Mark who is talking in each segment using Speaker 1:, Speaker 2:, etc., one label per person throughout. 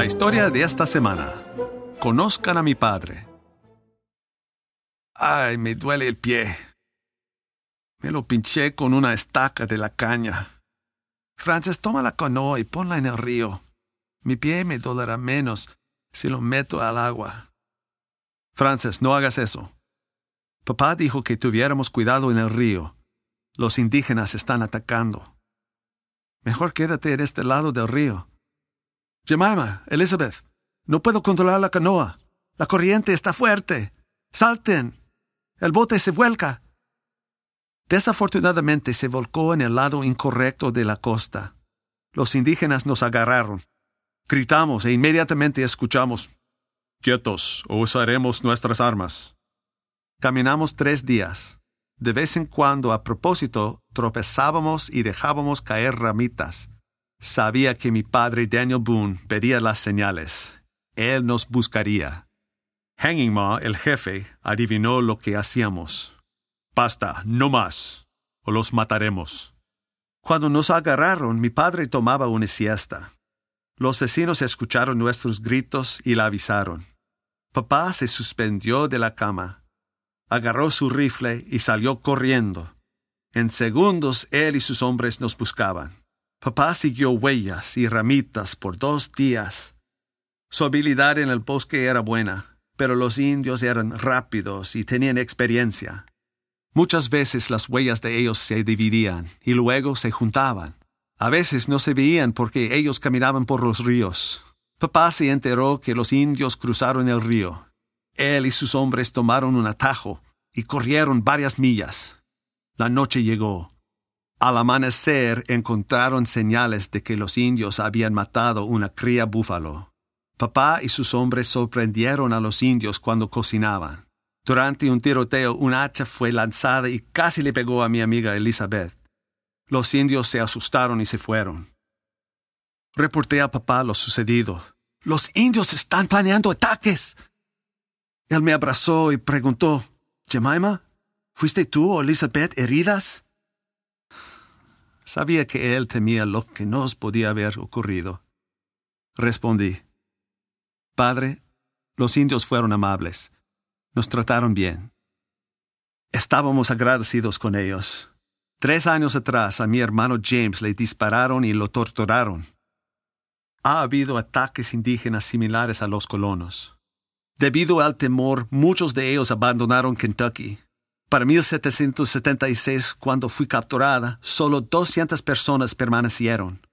Speaker 1: La historia de esta semana. Conozcan a mi padre. Ay, me duele el pie. Me lo pinché con una estaca de la caña. Frances, toma la canoa y ponla en el río. Mi pie me dolerá menos si lo meto al agua. Frances, no hagas eso. Papá dijo que tuviéramos cuidado en el río. Los indígenas están atacando. Mejor quédate en este lado del río. Jemima, Elizabeth, no puedo controlar la canoa. La corriente está fuerte. Salten. El bote se vuelca. Desafortunadamente se volcó en el lado incorrecto de la costa. Los indígenas nos agarraron. Gritamos e inmediatamente escuchamos Quietos, o usaremos nuestras armas. Caminamos tres días. De vez en cuando, a propósito, tropezábamos y dejábamos caer ramitas. Sabía que mi padre Daniel Boone vería las señales. Él nos buscaría. Hanging Ma, el jefe, adivinó lo que hacíamos. Basta, no más, o los mataremos. Cuando nos agarraron, mi padre tomaba una siesta. Los vecinos escucharon nuestros gritos y la avisaron. Papá se suspendió de la cama agarró su rifle y salió corriendo. En segundos él y sus hombres nos buscaban. Papá siguió huellas y ramitas por dos días. Su habilidad en el bosque era buena, pero los indios eran rápidos y tenían experiencia. Muchas veces las huellas de ellos se dividían y luego se juntaban. A veces no se veían porque ellos caminaban por los ríos. Papá se enteró que los indios cruzaron el río él y sus hombres tomaron un atajo y corrieron varias millas. La noche llegó. Al amanecer encontraron señales de que los indios habían matado una cría búfalo. Papá y sus hombres sorprendieron a los indios cuando cocinaban. Durante un tiroteo un hacha fue lanzada y casi le pegó a mi amiga Elizabeth. Los indios se asustaron y se fueron. Reporté a papá lo sucedido. Los indios están planeando ataques. Él me abrazó y preguntó, Jemima, ¿fuiste tú o Elizabeth heridas? Sabía que él temía lo que nos podía haber ocurrido. Respondí, Padre, los indios fueron amables. Nos trataron bien. Estábamos agradecidos con ellos. Tres años atrás a mi hermano James le dispararon y lo torturaron. Ha habido ataques indígenas similares a los colonos. Debido al temor, muchos de ellos abandonaron Kentucky. Para 1776, cuando fui capturada, solo 200 personas permanecieron.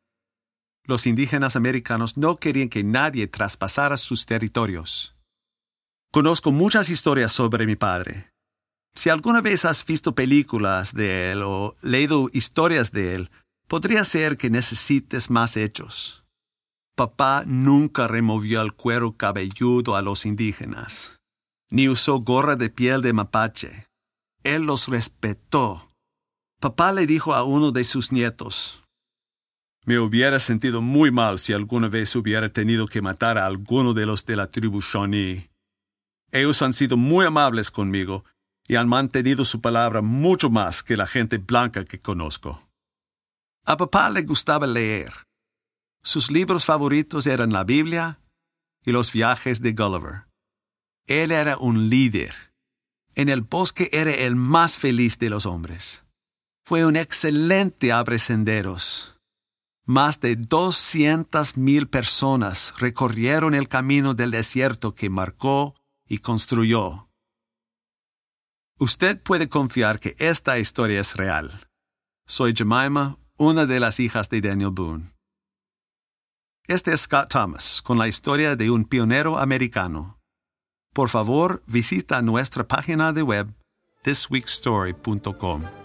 Speaker 1: Los indígenas americanos no querían que nadie traspasara sus territorios. Conozco muchas historias sobre mi padre. Si alguna vez has visto películas de él o leído historias de él, podría ser que necesites más hechos. Papá nunca removió el cuero cabelludo a los indígenas, ni usó gorra de piel de mapache. Él los respetó. Papá le dijo a uno de sus nietos, Me hubiera sentido muy mal si alguna vez hubiera tenido que matar a alguno de los de la tribu Shawnee. Ellos han sido muy amables conmigo y han mantenido su palabra mucho más que la gente blanca que conozco. A papá le gustaba leer sus libros favoritos eran la Biblia y los viajes de Gulliver. Él era un líder. En el bosque era el más feliz de los hombres. Fue un excelente abre senderos. Más de mil personas recorrieron el camino del desierto que marcó y construyó. Usted puede confiar que esta historia es real. Soy Jemima, una de las hijas de Daniel Boone. Este es Scott Thomas con la historia de un pionero americano. Por favor, visita nuestra página de web thisweekstory.com.